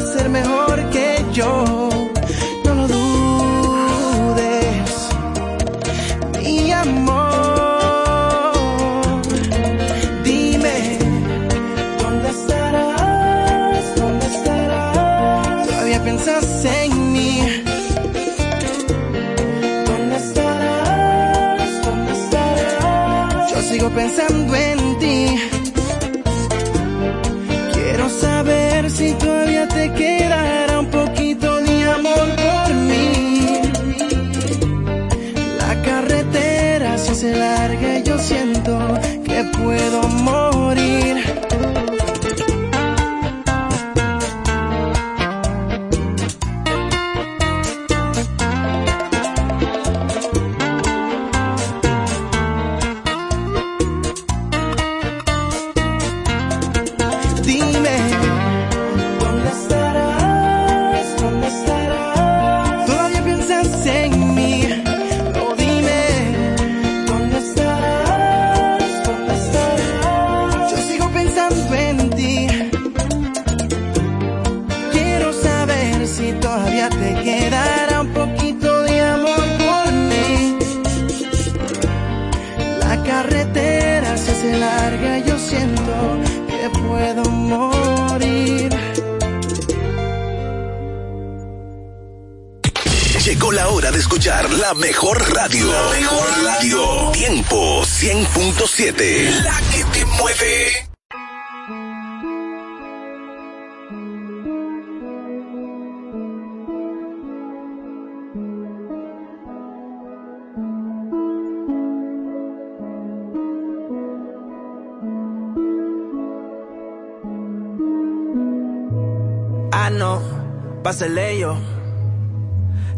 ser mejor que yo.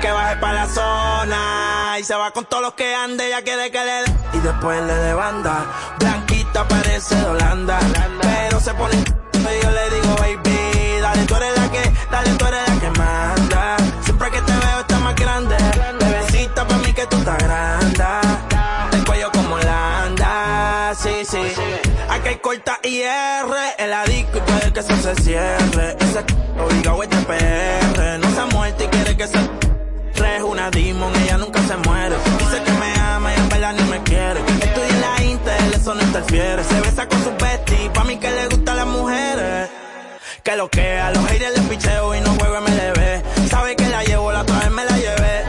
que baje pa' la zona. Y se va con todos los que ande, ya quiere que le dé. Y después le de banda. Blanquita parece de Holanda. Pero se pone y yo le digo, baby, dale, tú eres la que, dale, tú eres la que manda. Siempre que te veo está más grande. Bebecita pa' mí que tú estás grande. El cuello como Holanda, sí, sí. Aquí hay corta IR, el adicto y puede que eso se cierre. Ese obligado es de una demon, ella nunca se muere. Dice que me ama y en verdad ni me quiere. Estudia en la Intel, eso no interfiere. Se besa con su bestie, pa' mí que le gustan las mujeres. Que lo que a los haters les picheo y no juego MLB. Sabe que la llevo, la otra vez me la llevé.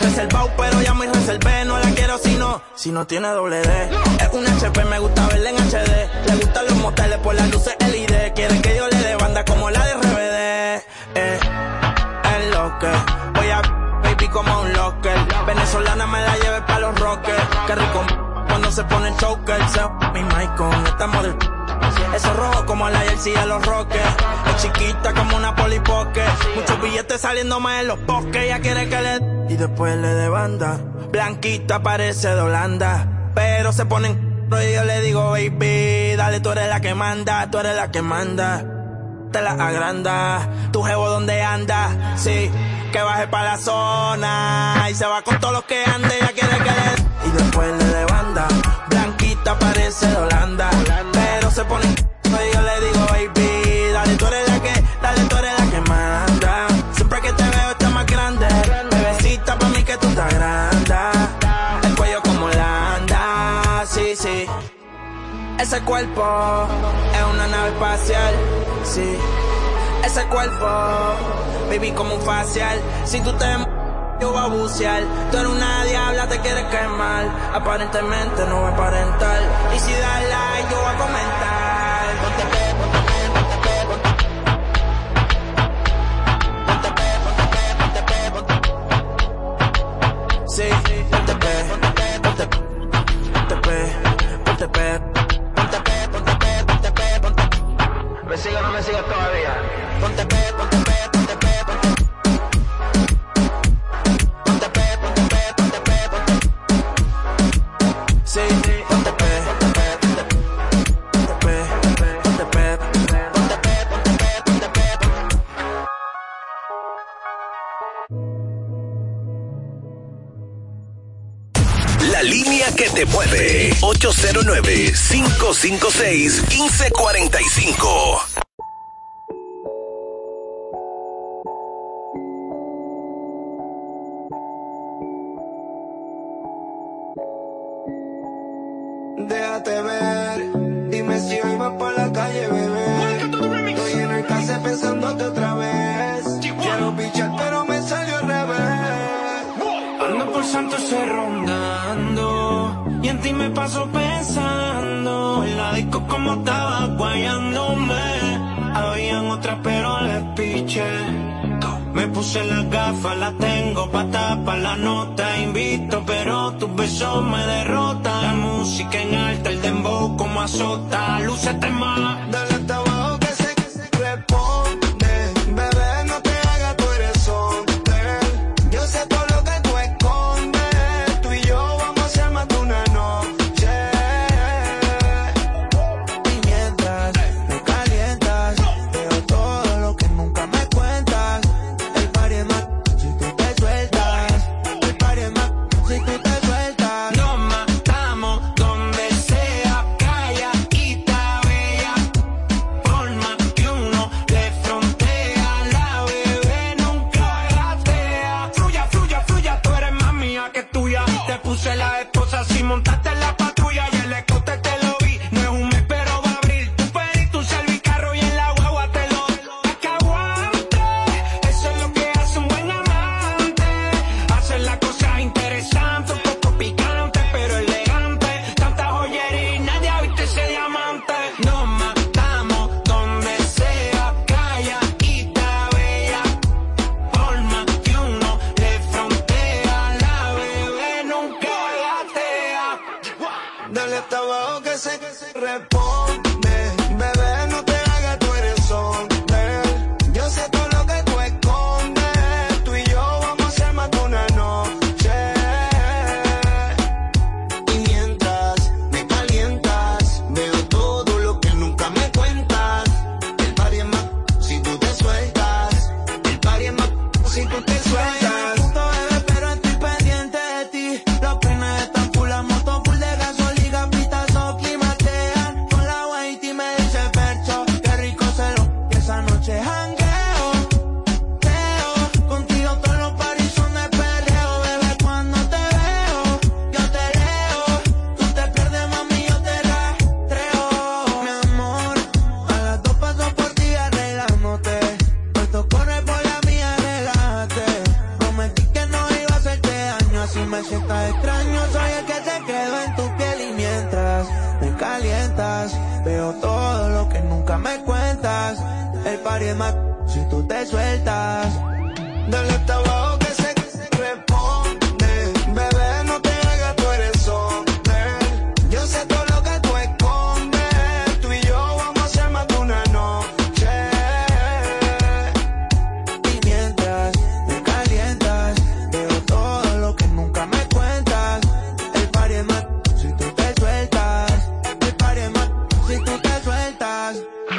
Reservado, pero ya me reservé. No la quiero si no, si no tiene doble D. Es un HP, me gusta verla en HD. Le gustan los moteles por las luces LED. Quiere que yo le dé banda como la de RBD. Eh, es lo que como un locker. Venezolana me la lleve pa' los rockers. Que rico cuando se pone el choker. Se mi mic con esta model. Eso rojo como la jersey de los rockers. Es chiquita como una polipoque. Muchos billetes saliendo más en los bosques. Ella quiere que le y después le de banda. Blanquita parece de Holanda. Pero se ponen y yo le digo, baby, dale, tú eres la que manda, tú eres la que manda te la agranda. Tu jevo donde anda, sí, que baje pa' la zona. Y se va con todos los que ande, ya quiere que. Y después le de banda, blanquita parece de Holanda. Pero se pone y yo le digo, baby, dale, tú eres la que, dale, tú eres la que manda. Siempre que te veo está más grande. Bebecita pa' mí que tú estás grande. El cuello como Holanda, sí, sí. Ese cuerpo es una nave espacial, sí. Ese cuerpo, baby, como un facial. Si tú te yo voy a bucear. Tú eres una diabla, te quieres quemar. Aparentemente no voy a aparentar. Y si das like, yo voy a comentar. Ponte pe, ponte pe, ponte pe, ponte Ponte pe, ponte pe, ponte pe. Sí, ponte pe, ponte pe, ponte pe. Ponte pe, ponte pe. ¿Me sigue o no me sigue todavía? Ponte pe, ponte pe, que te mueve. 809-556-1545. Déjate ver, dime si hoy va a paso pensando en la disco como estaba guayándome. Habían otras pero les piché. Me puse las gafas, las tengo pa' tapar la nota. Invito, pero tus besos me derrotan. La música en alta, el dembow como azota. Lúcete más, dale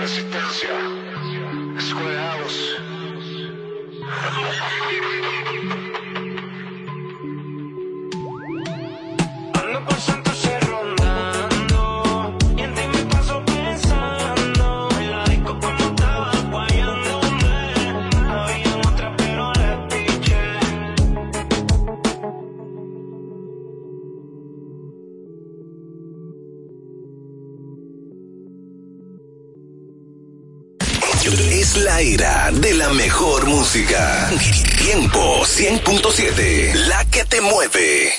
resistencia. Escuela de la mejor música. Tiempo 100.7, la que te mueve.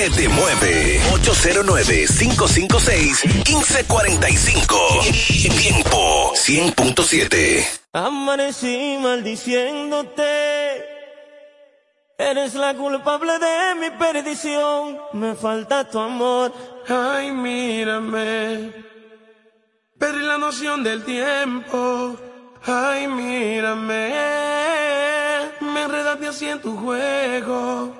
Que te mueve. 809-556-1545. Tiempo 100.7. Amanecí maldiciéndote. Eres la culpable de mi perdición. Me falta tu amor. Ay, mírame. Perdí la noción del tiempo. Ay, mírame. Me enredaste así en tu juego.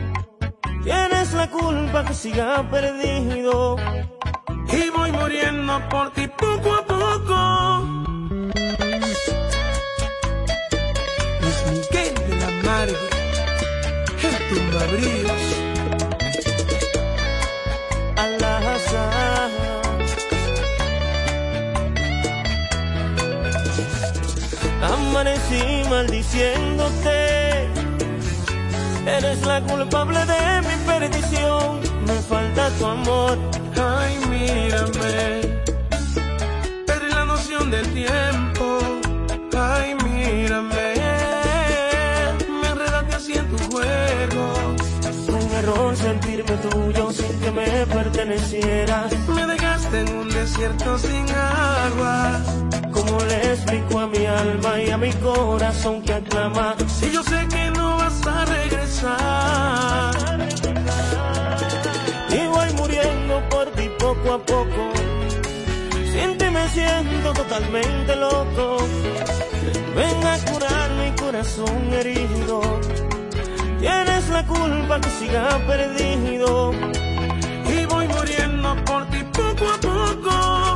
Tienes la culpa que siga perdido. Y voy muriendo por ti poco a poco. Luis Miguel de la Margue, el tumbabríos. Al. Amanecí maldiciéndote. Eres la culpable de mi perdición. Me falta tu amor. Ay, mírame. Perdí la noción del tiempo. Ay, mírame. Me enredaste así en tu juego. Un error sentirme tuyo sin que me pertenecieras. Me dejaste en un desierto sin agua. ¿Cómo le explico a mi alma y a mi corazón que aclama? Si yo sé que no a regresar. Y voy muriendo por ti poco a poco. Sin ti me siento totalmente loco. Ven a curar mi corazón herido. Tienes la culpa que siga perdido. Y voy muriendo por ti poco a poco.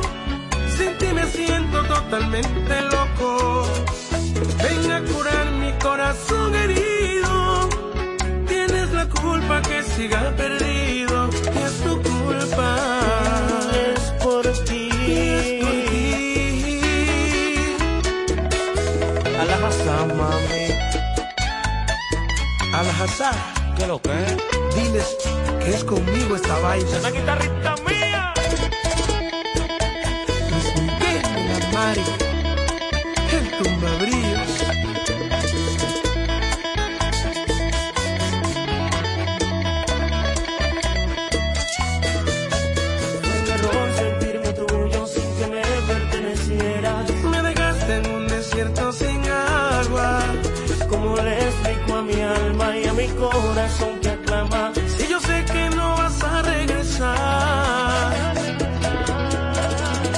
Sin ti me siento totalmente loco. Ven a curar mi corazón herido. Culpa que siga perdido. Es tu culpa. Es por ti. Es por ti. A la casa, mami. Al ¿Qué lo que? diles que es conmigo esta vaina. Esa guitarrita mía. Luis Miguel la Mari, el tumbabríos. Mi corazón que aclama. Si yo sé que no vas a regresar.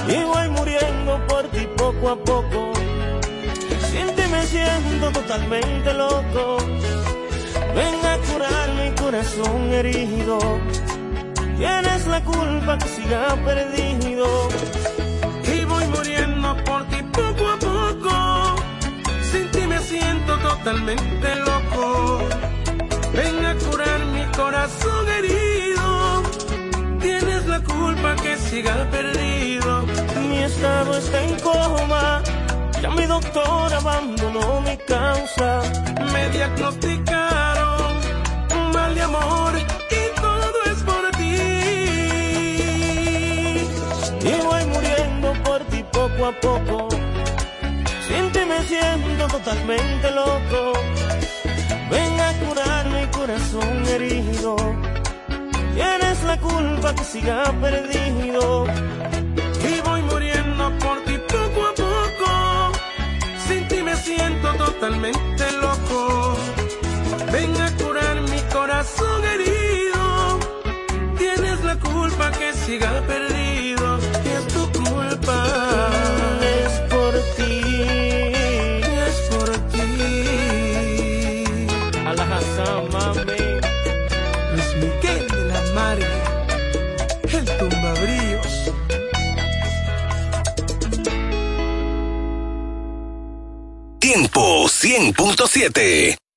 Y voy muriendo por ti poco a poco. Sin ti me siento totalmente loco. Ven a curar mi corazón herido. Tienes la culpa que siga perdido. Y voy muriendo por ti poco a poco. Sin ti me siento totalmente loco. Corazón herido. Tienes la culpa que siga perdido. Mi estado está en coma. Ya mi doctor abandonó mi causa. Me diagnosticaron un mal de amor y todo es por ti. Y voy muriendo por ti poco a poco. Sin ti me siento totalmente loco. Corazón herido. Tienes la culpa que siga perdido. Y voy muriendo por ti poco a poco. Sin ti me siento totalmente loco. Ven a curar mi corazón herido. Tienes la culpa que siga perdido. 100.7.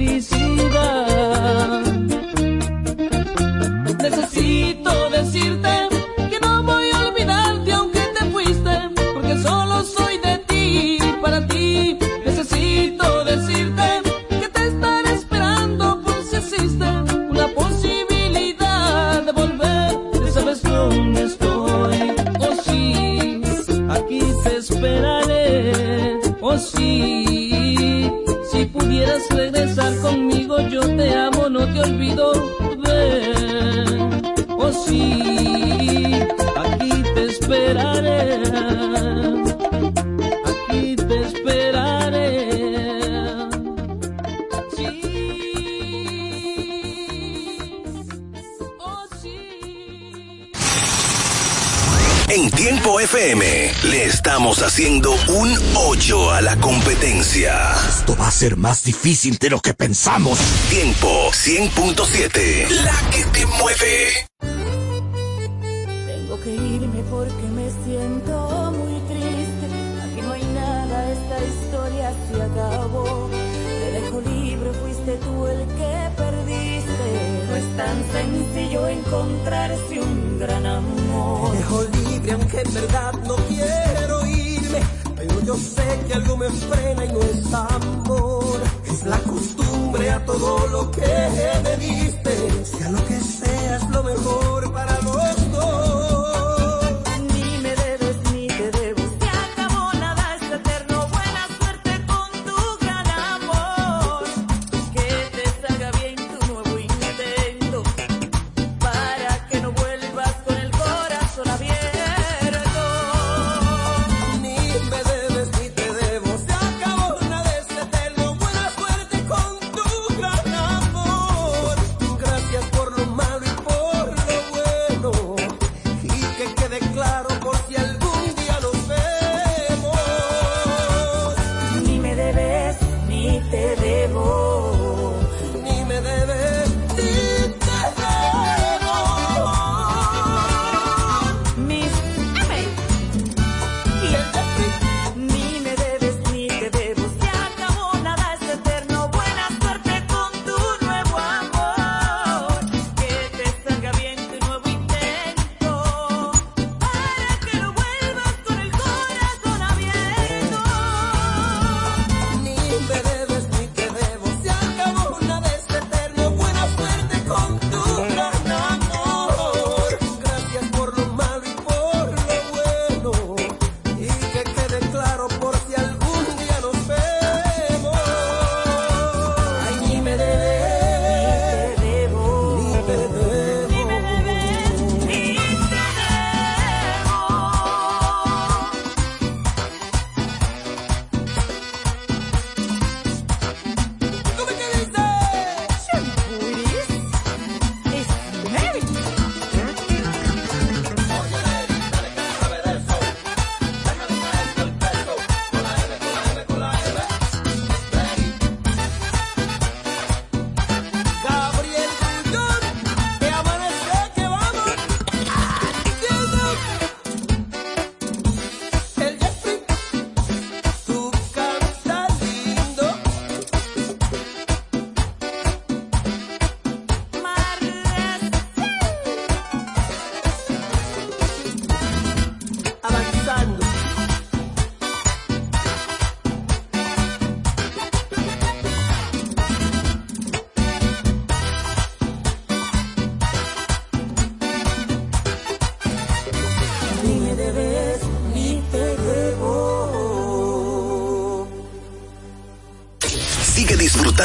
police. la competencia. Esto va a ser más difícil de lo que pensamos. Tiempo 100.7. La que te mueve. Tengo que irme porque me siento muy triste. Aquí no hay nada, esta historia se acabó. Te dejo libre, fuiste tú el que perdiste. No es tan sencillo encontrarse un gran amor. Te dejo libre aunque en verdad no frena y no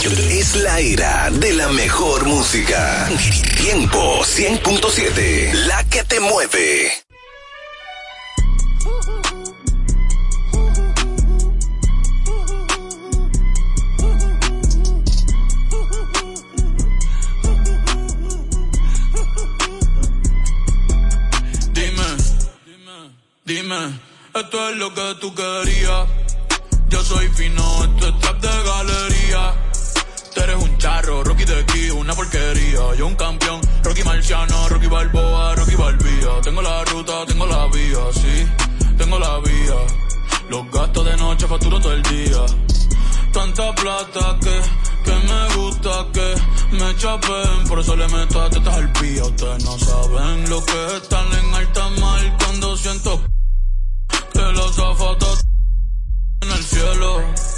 Es la era de la mejor música. Tiempo 100.7. La que te mueve. Dime, dime, esto es lo que tú querías. Yo soy fino, esto es trap de galería. Eres un charro, Rocky de aquí, una porquería. Yo un campeón, Rocky Marciano, Rocky Balboa, Rocky Balbía. Tengo la ruta, tengo la vía, sí, tengo la vía. Los gastos de noche facturo todo el día. Tanta plata que, que me gusta que me chapen. Por eso le meto a tetas al pía. Ustedes no saben lo que están en alta mar cuando siento que los zapatos en el cielo.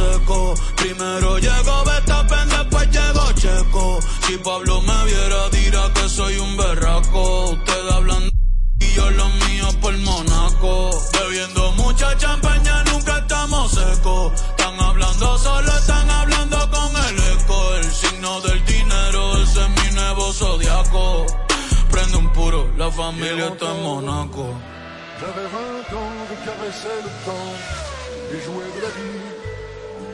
secos. Primero llegó Betapen, después llegó Checo. Si Pablo me viera, dirá que soy un berraco. Ustedes hablan y yo lo mío por Monaco. Bebiendo mucha champaña, nunca estamos secos. Están hablando solo, están hablando con el eco. El signo del dinero, ese es mi nuevo zodiaco. Prende un puro, la familia está en Monaco. J'avais 20 ans, je caressais le temps de la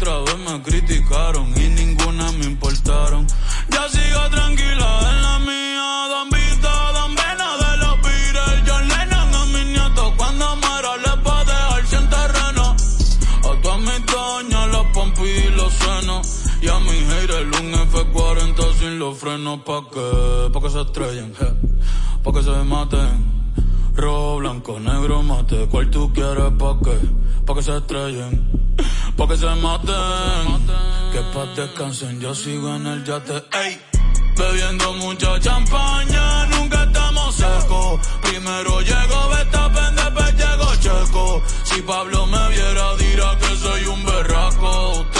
Otra vez me criticaron y ninguna me importaron. Ya sigo tranquila en la mía. Don Vito, Don Vena de los Beatles. John Lennon a mis nietos. Cuando muera les va a dejar sin terreno. A todas mis doñas, los pompis y los senos. Y a mi haters un F40 sin los frenos. ¿Pa' qué? Pa' que se estrellen, je. Pa' que se maten. Rojo, blanco, negro, mate. ¿Cuál tú quieres? ¿Pa' qué? Pa' que se estrellen pa' que se maten. Que paz descansen, yo sigo en el yate, ey. Bebiendo mucha champaña, nunca estamos secos. Primero llego, Betapen, después llego Checo. Si Pablo me viera, dirá que soy un berraco.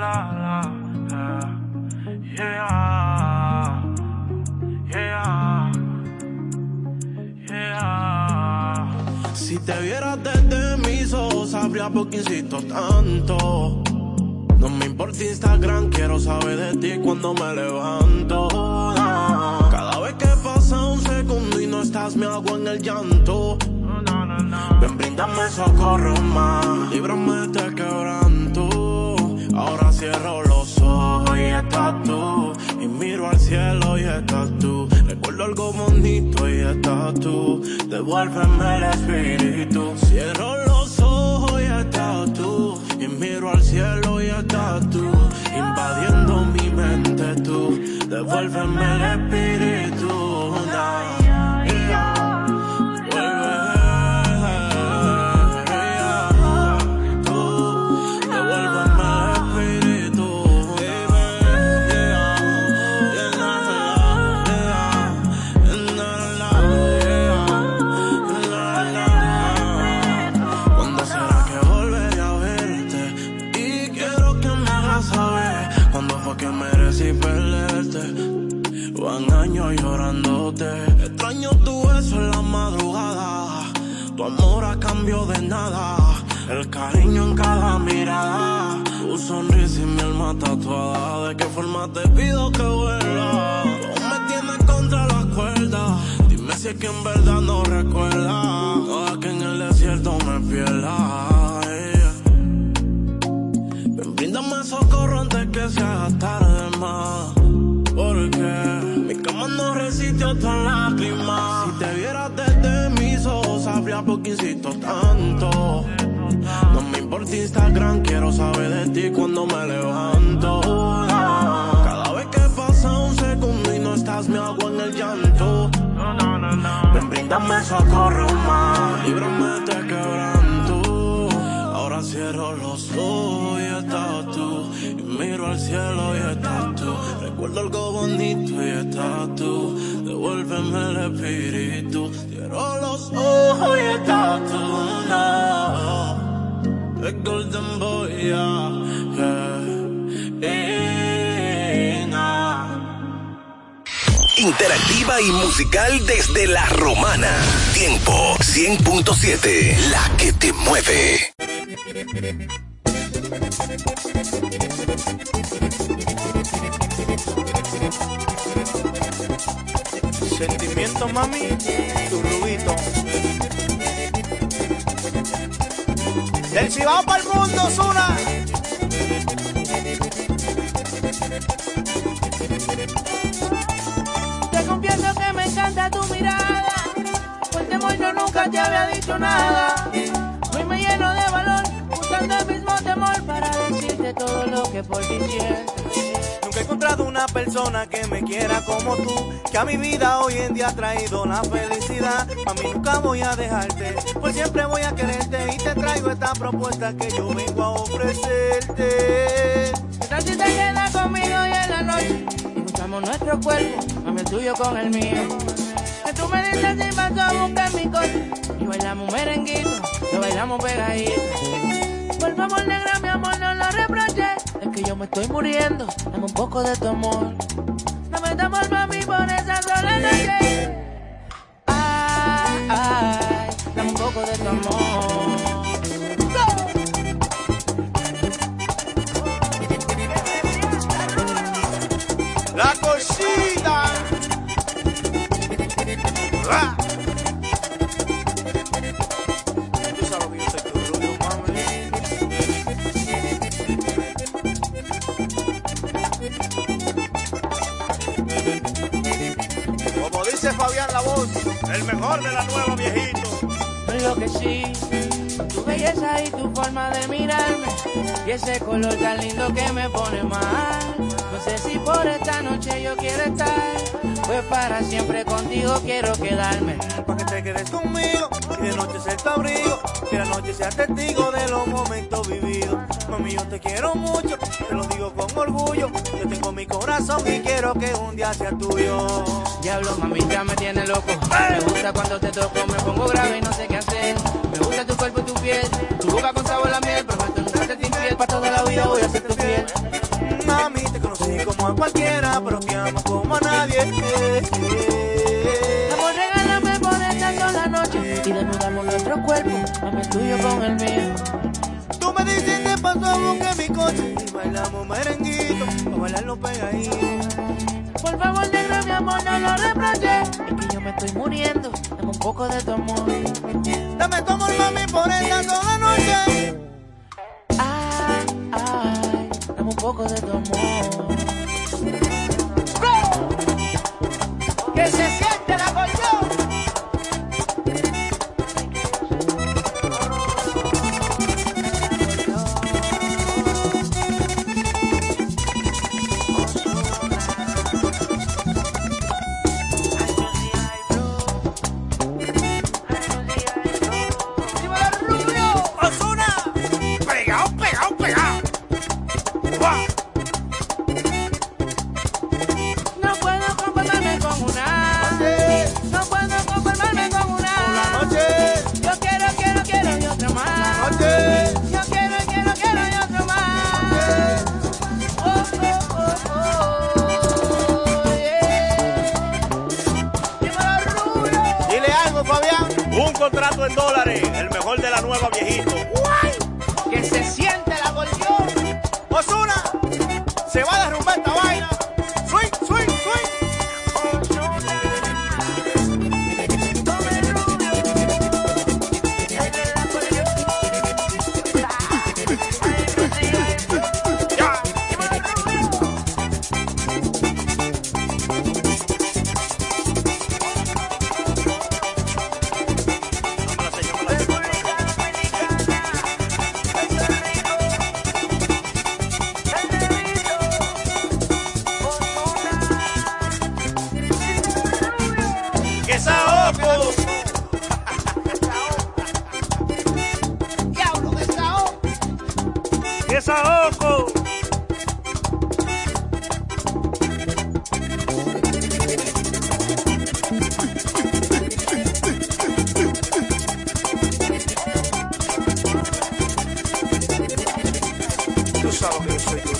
la la. Yeah. Yeah. Yeah. Si te vieras desde mis ojos, sabría por qué insisto tanto. No me importa Instagram, quiero saber de ti cuando me levanto. Cada vez que pasa un segundo y no estás, me hago en el llanto. Ven, brindame socorro más, líbrame de este quebranto. Ahora cierro los ojos y estás tú. Y miro al cielo y estás tú. Recuerdo algo bonito y estás tú. Devuélveme el espíritu. Cierro los ojos y estás tú. Y miro al cielo y estás tú. Invadiendo mi mente tú. Devuélveme el espíritu. Nada. El cariño en cada mirada. Tu sonrisa y mi alma tatuada. ¿De qué forma te pido que vuelva? Tú me tienes contra las cuerdas. Dime si es que en verdad no recuerda. Toda que en el desierto me pierda. yeah. Ven, bríndame socorro antes que se haga tarde más. Porque mi cama no resistió tan lágrimas. Si te ojos, insisto tanto. No me importa Instagram, quiero saber de ti cuando me levanto. Cada vez que pasa un segundo y no estás, me hago en el llanto. Ven, bríndame socorro más, líbrame de quebranto. Ahora cierro los ojos y estás tú. Miro al cielo y estás tú. Recuerdo algo bonito y estás tú. Devuélveme el espíritu. Cierro los ojos y estás tú. No. El Golden Boy, yeah. Interactiva y musical desde la romana. Tiempo 100.7. La que te mueve. Sentimiento, mami, tu rubito. Del Cibao para el mundo, Zuna. Te confieso que me encanta tu mirada. Por temor yo nunca te había dicho nada. Hoy me lleno de valor, usando el por ti. Nunca he encontrado una persona que me quiera como tú, que a mi vida hoy en día ha traído la felicidad. A mí nunca voy a dejarte, por siempre voy a quererte y te traigo esta propuesta que yo vengo a ofrecerte. ¿Qué tal si te quedas conmigo hoy en la noche? Y nuestro cuerpo, mami el tuyo con el mío. Que tú me dices si vas a buscar mi coche. Y bailamos merenguito, lo bailamos pegadito. Volvamos negra, mi amor, no lo reproches. Que yo me estoy muriendo, dame un poco de tu amor. Dame tu amor, mami, por esa sola noche. Ay, ay, dame un poco de tu amor. La cosita. Ah. El mejor de la nueva viejito. me enloquecí con tu belleza y tu forma de mirarme y ese color tan lindo que me pone mal. No sé si por esta noche yo quiero estar, pues para siempre contigo quiero quedarme. Pa' que te quedes conmigo, que de noche sea tu abrigo, que la noche sea testigo de los momentos vividos. Mami, yo te quiero mucho, te lo digo con orgullo. Yo tengo mi corazón y quiero que un día sea tuyo. Diablo, mamita, me tiene loco. Me gusta cuando te toco, me pongo grave y no sé qué hacer. Me gusta tu cuerpo y tu piel, tu boca con sabor a miel. Prometo nunca serte infiel, pa' toda la vida voy a ser tu fiel. Mami, te conocí como a cualquiera, pero bailamos merenguito, a bailarlo pegadito. Por favor, negro, mi amor, no lo reproches. Es que yo me estoy muriendo, dame un poco de tu amor. Dame tu amor, mami, por esta sola noche. Ay, ay, dame un poco de tu amor.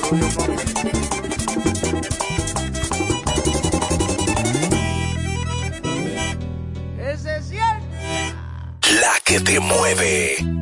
La que te mueve.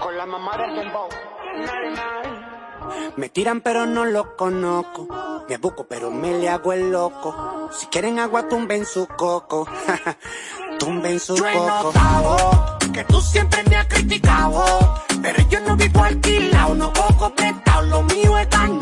Con la mamá del dembow. Me tiran pero no lo conozco. Me busco pero me le hago el loco. Si quieren agua tumben su coco. tumben su yo coco. He notado que tú siempre me has criticado. Pero yo no vivo alquilado, no coco prestado. Lo mío es daño.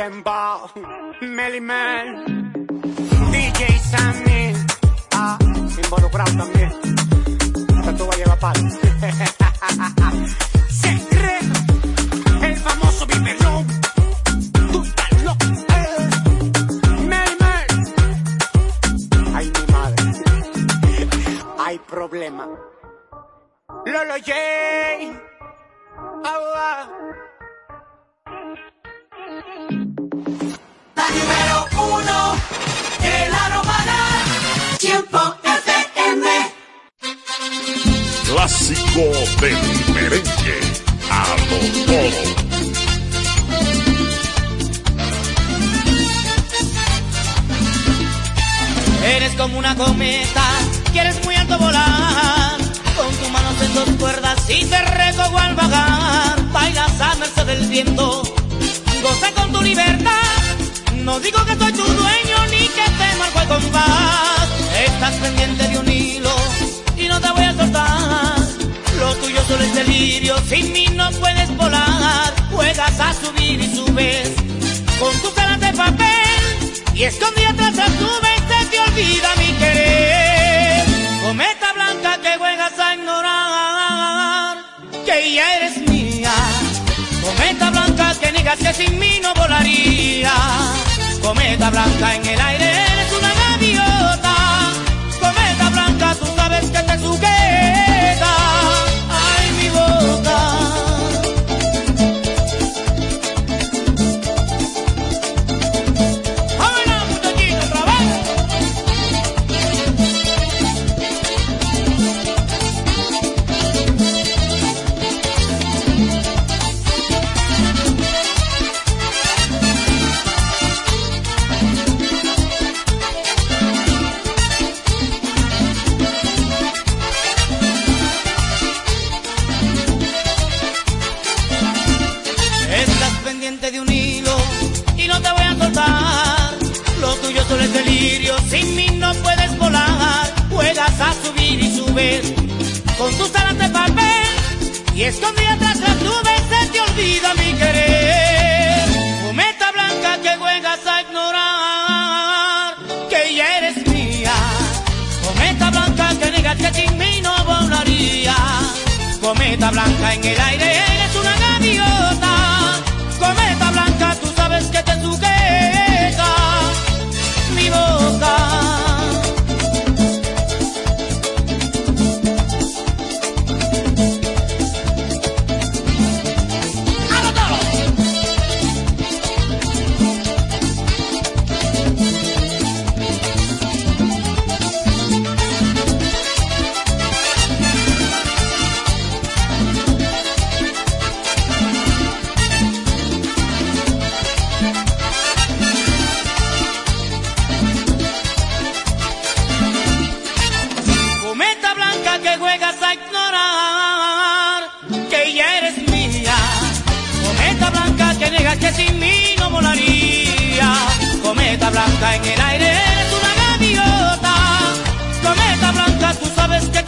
Temba, Melly Man, DJ Sammy, ah, involucrado también. Esta tuba lleva palo. Se cree el famoso biberón. Tú estás loco, eh. Melly Man. Ay, mi madre. Hay problema. Lolo J. Ah, clásico del merengue a los toros. Eres como una cometa, quieres muy alto volar. Con tus manos en dos cuerdas y te recojo al vagar. Bailas a merced del viento, goza con tu libertad. No digo que soy tu dueño ni que te marco el compás. Estás pendiente de un hilo y no te voy a soltar. Lo tuyo solo es delirio, sin mí no puedes volar. Juegas a subir y subes con tu cara de papel y escondida tras las nubes se te olvida mi querer. Cometa blanca que juegas a ignorar que ya eres mía. Cometa blanca que negas que sin mí no volaría. Cometa blanca en el aire eres una gaviota. Cometa blanca tú sabes que te sujeta. y escondida tras las nubes se te olvida mi querer. Cometa blanca que juegas a ignorar que ya eres mía. Cometa blanca que negas que sin mí no volaría. Cometa blanca en el aire. que sin mí no volaría. Cometa blanca en el aire, eres una gaviota. Cometa blanca, tú sabes que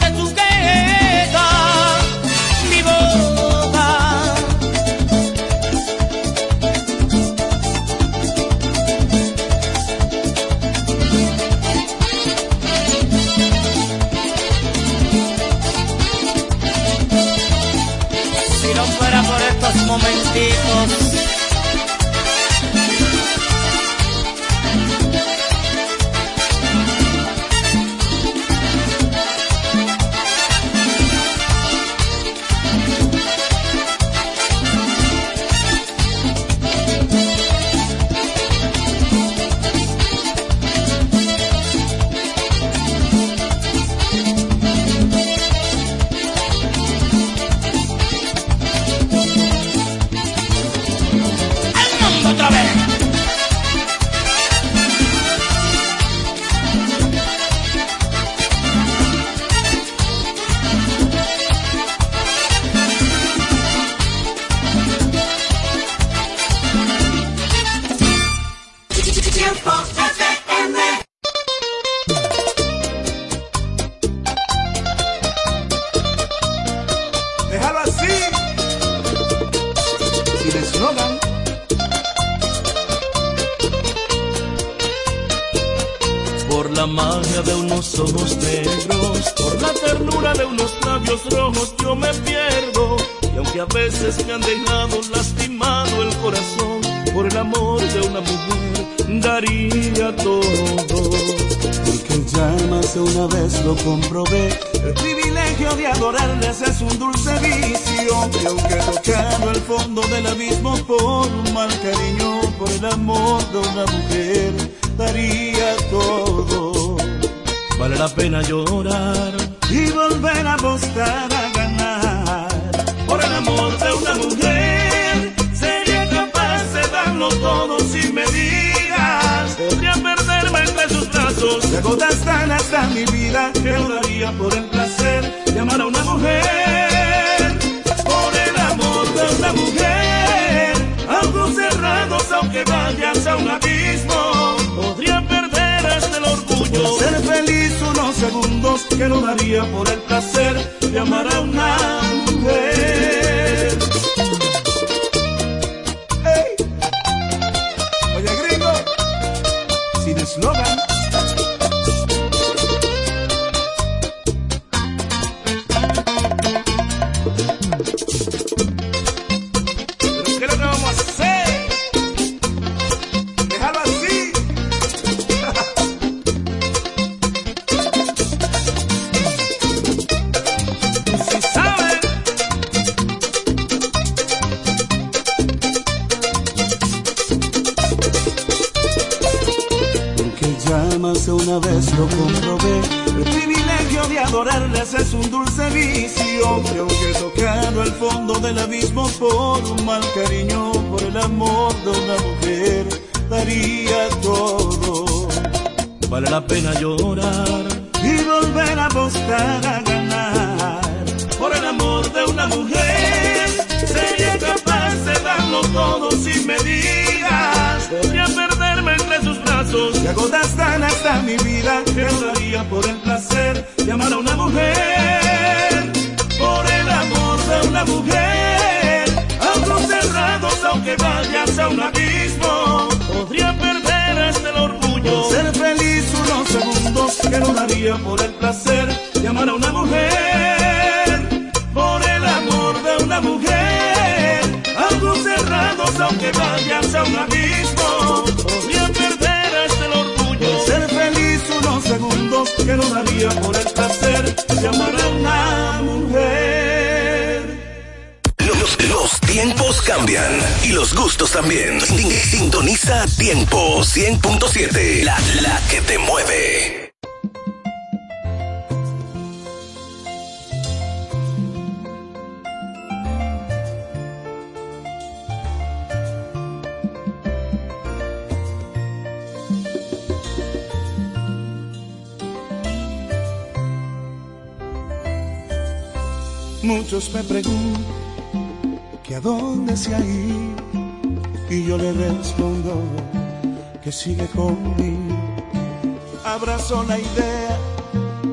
falso la idea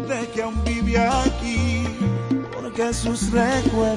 de que aún vive aquí, porque sus recuerdos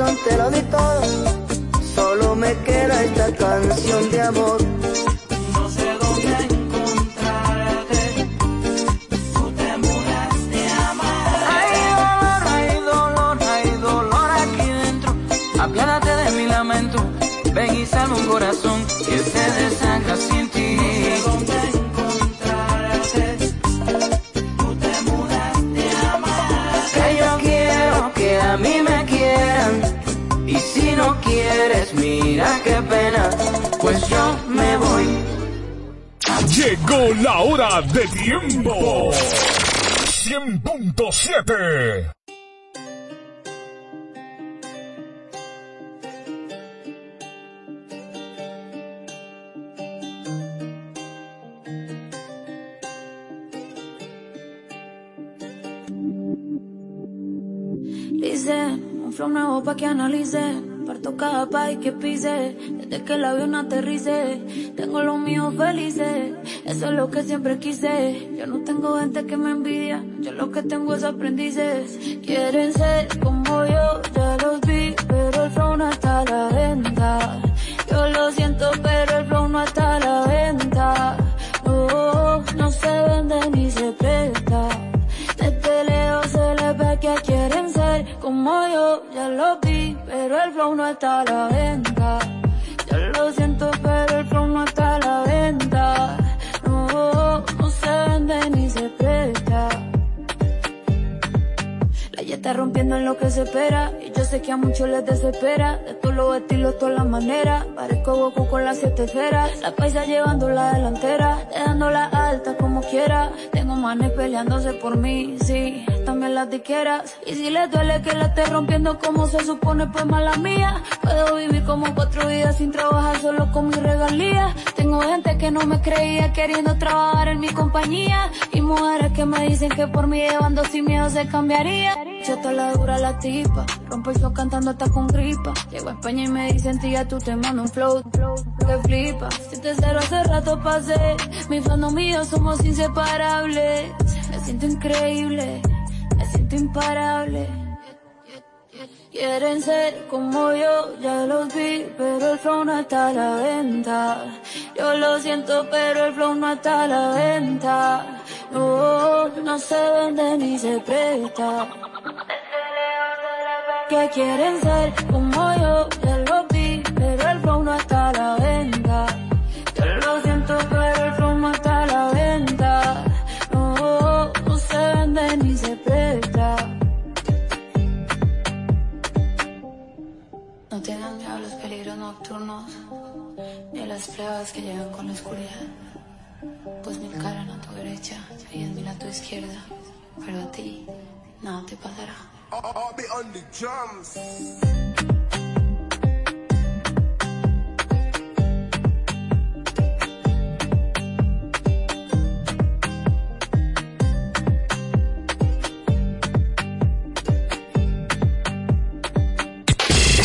sin razón, te lo di todo. Solo me queda esta canción de amor. Llegó la hora de tiempo. 100.7. Dice, un flow nuevo pa' que analice. Parto cada país que pise. Desde que el avión aterrice. Tengo los míos felices. Eso es lo que siempre quise. Yo no tengo gente que me envidia. Yo lo que tengo es aprendices. Quieren ser como yo, ya los vi. Pero el flow no está a la venta. Yo lo siento, pero el flow no está a la venta. No, no se vende ni se presta. Como yo, ya lo vi, pero el flow no está a la venta. Yo lo siento, está rompiendo en lo que se espera. Y yo sé que a muchos les desespera. De todos los estilos, todas las maneras. Parezco Goku con las siete esferas. La paisa llevando la delantera. Dejándola alta como quiera. Tengo manes peleándose por mí, sí. También las diqueras. Y si les duele que la esté rompiendo como se supone, pues mala mía. Puedo vivir como cuatro días sin trabajar solo con mi regalía. Tengo gente que no me creía queriendo trabajar en mi compañía. Y mujeres que me dicen que por mí llevando sin miedo se cambiaría. Chata la dura la tipa, rompo el flow cantando hasta con gripa. Llego a España y me dicen tía tú te mando un flow, que flipa. Si te cero hace rato pasé, mi fandom mío somos inseparables. Me siento increíble, me siento imparable. Quieren ser como yo, ya los vi, pero el flow no está a la venta. Yo lo siento, pero el flow no está a la venta. No, no se vende ni se presta que quieren ser como yo, ya lo vi, pero el flow no está a la vez. ti, nada te pasará. I'll be on the drums.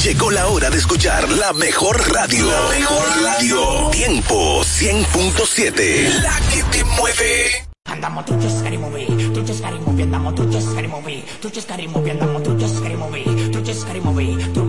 Llegó la hora de escuchar la mejor radio. La mejor radio. Tiempo 100.7. La que te mueve. moviéndamo, tú just gotta move Tú just gotta moviéndamo, tú just gotta move Tú just gotta moviéndamo, tú just gotta move Tú just gotta move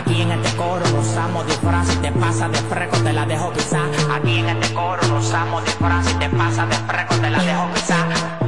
Aquí en este coro nos amo disfraz si te pasa de freco te la dejo quizá. Aquí en este coro nos amo disfraz si te pasa de freco te la dejo quizá.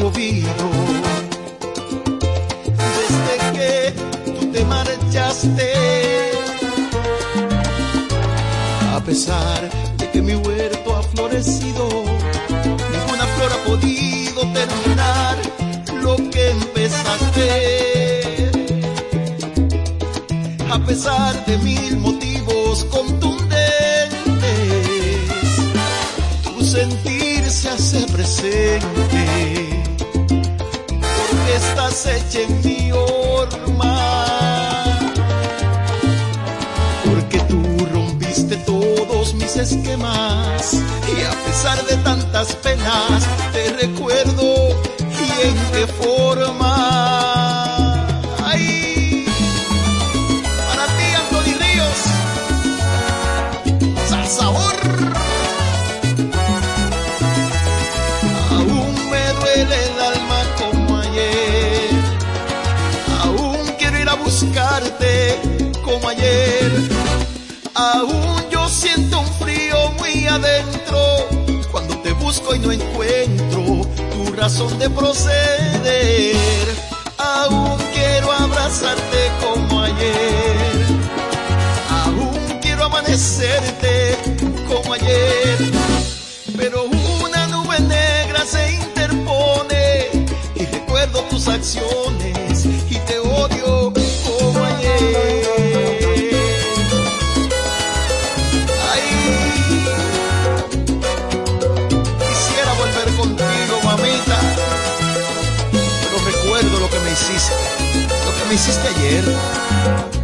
llovido. Desde que tú te marchaste, a pesar de que mi huerto ha florecido, ninguna flor ha podido terminar lo que empezaste. A pesar de mil motivos contundentes, tu sentir se hace presente aceche mi horma. Porque tú rompiste todos mis esquemas y a pesar de tantas penas Aún yo siento un frío muy adentro cuando te busco y no encuentro tu razón de proceder. Aún quiero abrazarte como ayer. Aún quiero amanecerte como ayer hiciste ayer?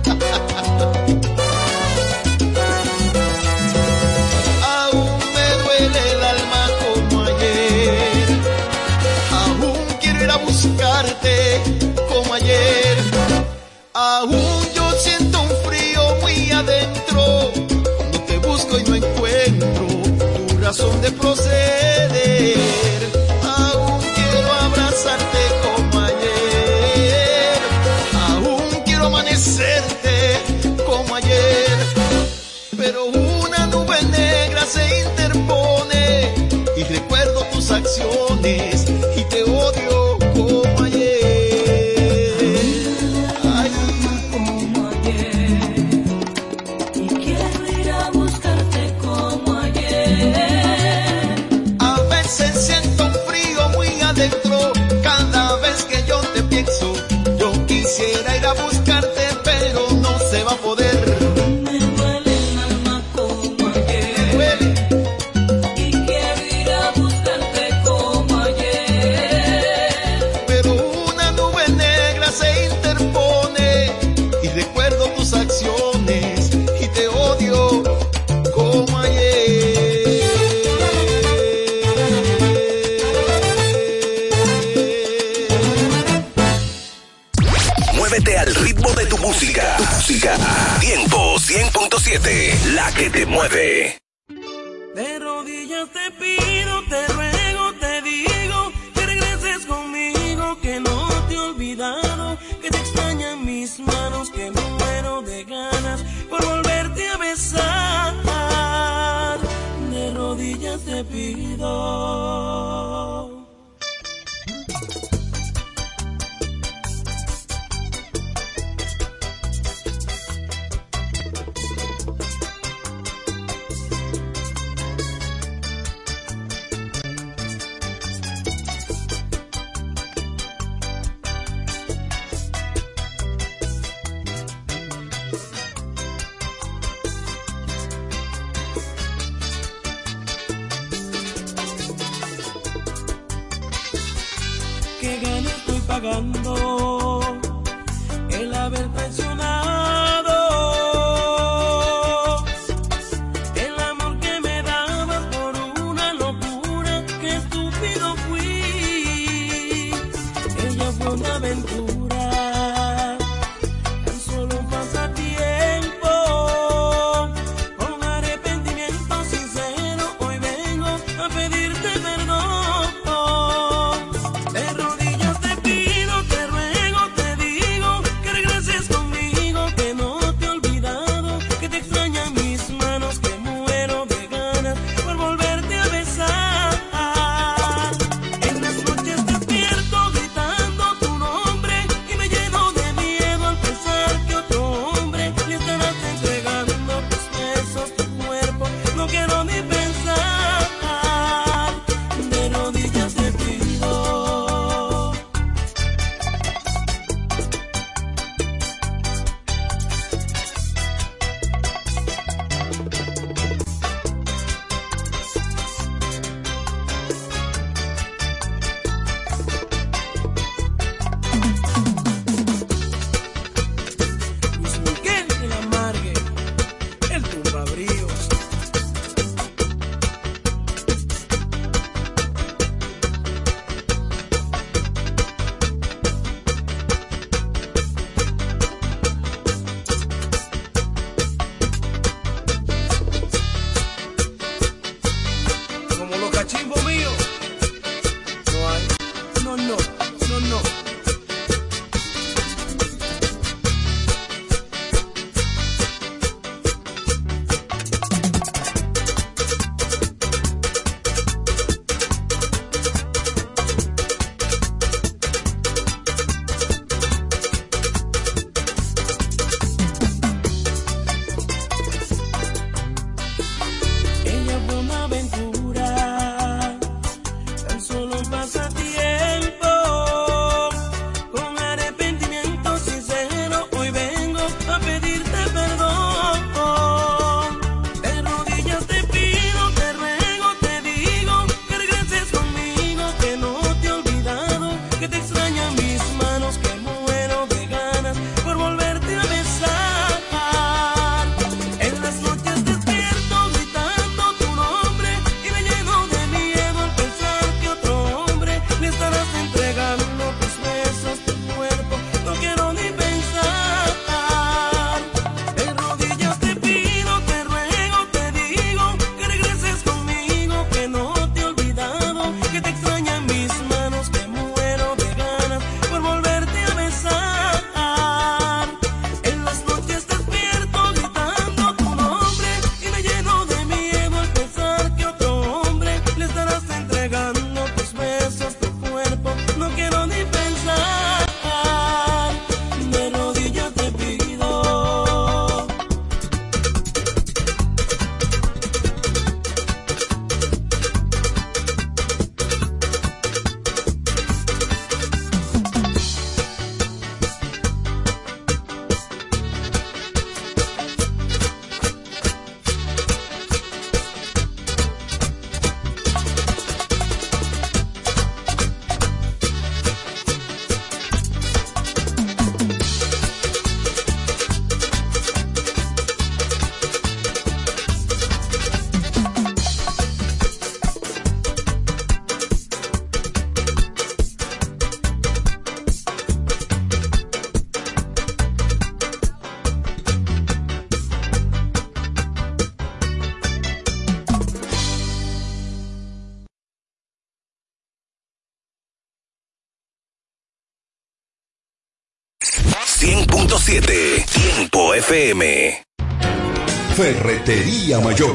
Ferretería Mayor,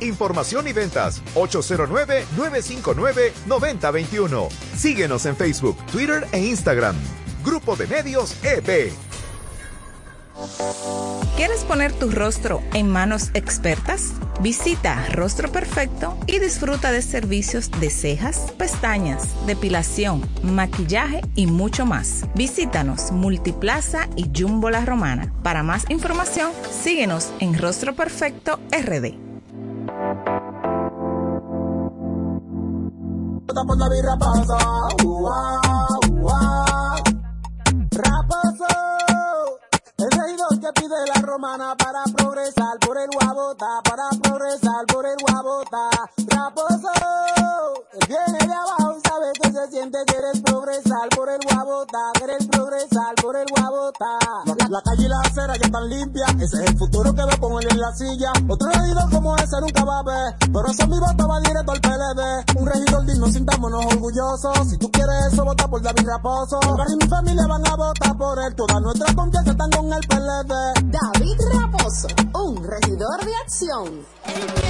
Información y ventas 809-959-9021. Síguenos en Facebook, Twitter e Instagram. Grupo de Medios EP. ¿Quieres poner tu rostro en manos expertas? Visita Rostro Perfecto y disfruta de servicios de cejas, pestañas, depilación, maquillaje y mucho más. Visítanos Multiplaza y Jumbo La Romana. Para más información, síguenos en Rostro Perfecto RD. La birra pasa. El regidor que pide la romana para progresar por el guabota, para progresar por el guabota. Raposo, él viene de abajo y sabe que se siente, quieres progresar por el guabota, quieres progresar por el guabota. La, la calle y la acera ya están limpias, ese es el futuro que veo con él en la silla. Otro regidor como ese nunca va a ver, pero eso mi voto va directo al PLD. Un regidor digno, sintámonos orgullosos. Si tú quieres eso, vota por David Raposo. Barrio y mi familia van a votar por él, toda nuestra confianza están con el PLD. David Raposo, un regidor de acción.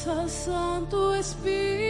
Santo Espírito.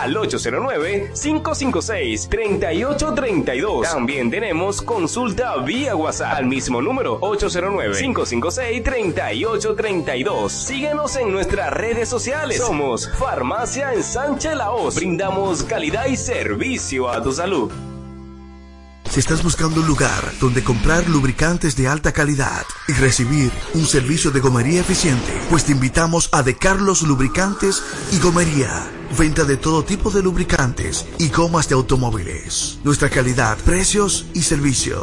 al 809-556-3832. También tenemos consulta vía WhatsApp al mismo número 809-556-3832. Síguenos en nuestras redes sociales. Somos Farmacia en Sánchez Laos. Brindamos calidad y servicio a tu salud. Si estás buscando un lugar donde comprar lubricantes de alta calidad y recibir un servicio de gomería eficiente, pues te invitamos a De Carlos Lubricantes y Gomería. Venta de todo tipo de lubricantes y gomas de automóviles. Nuestra calidad, precios y servicio.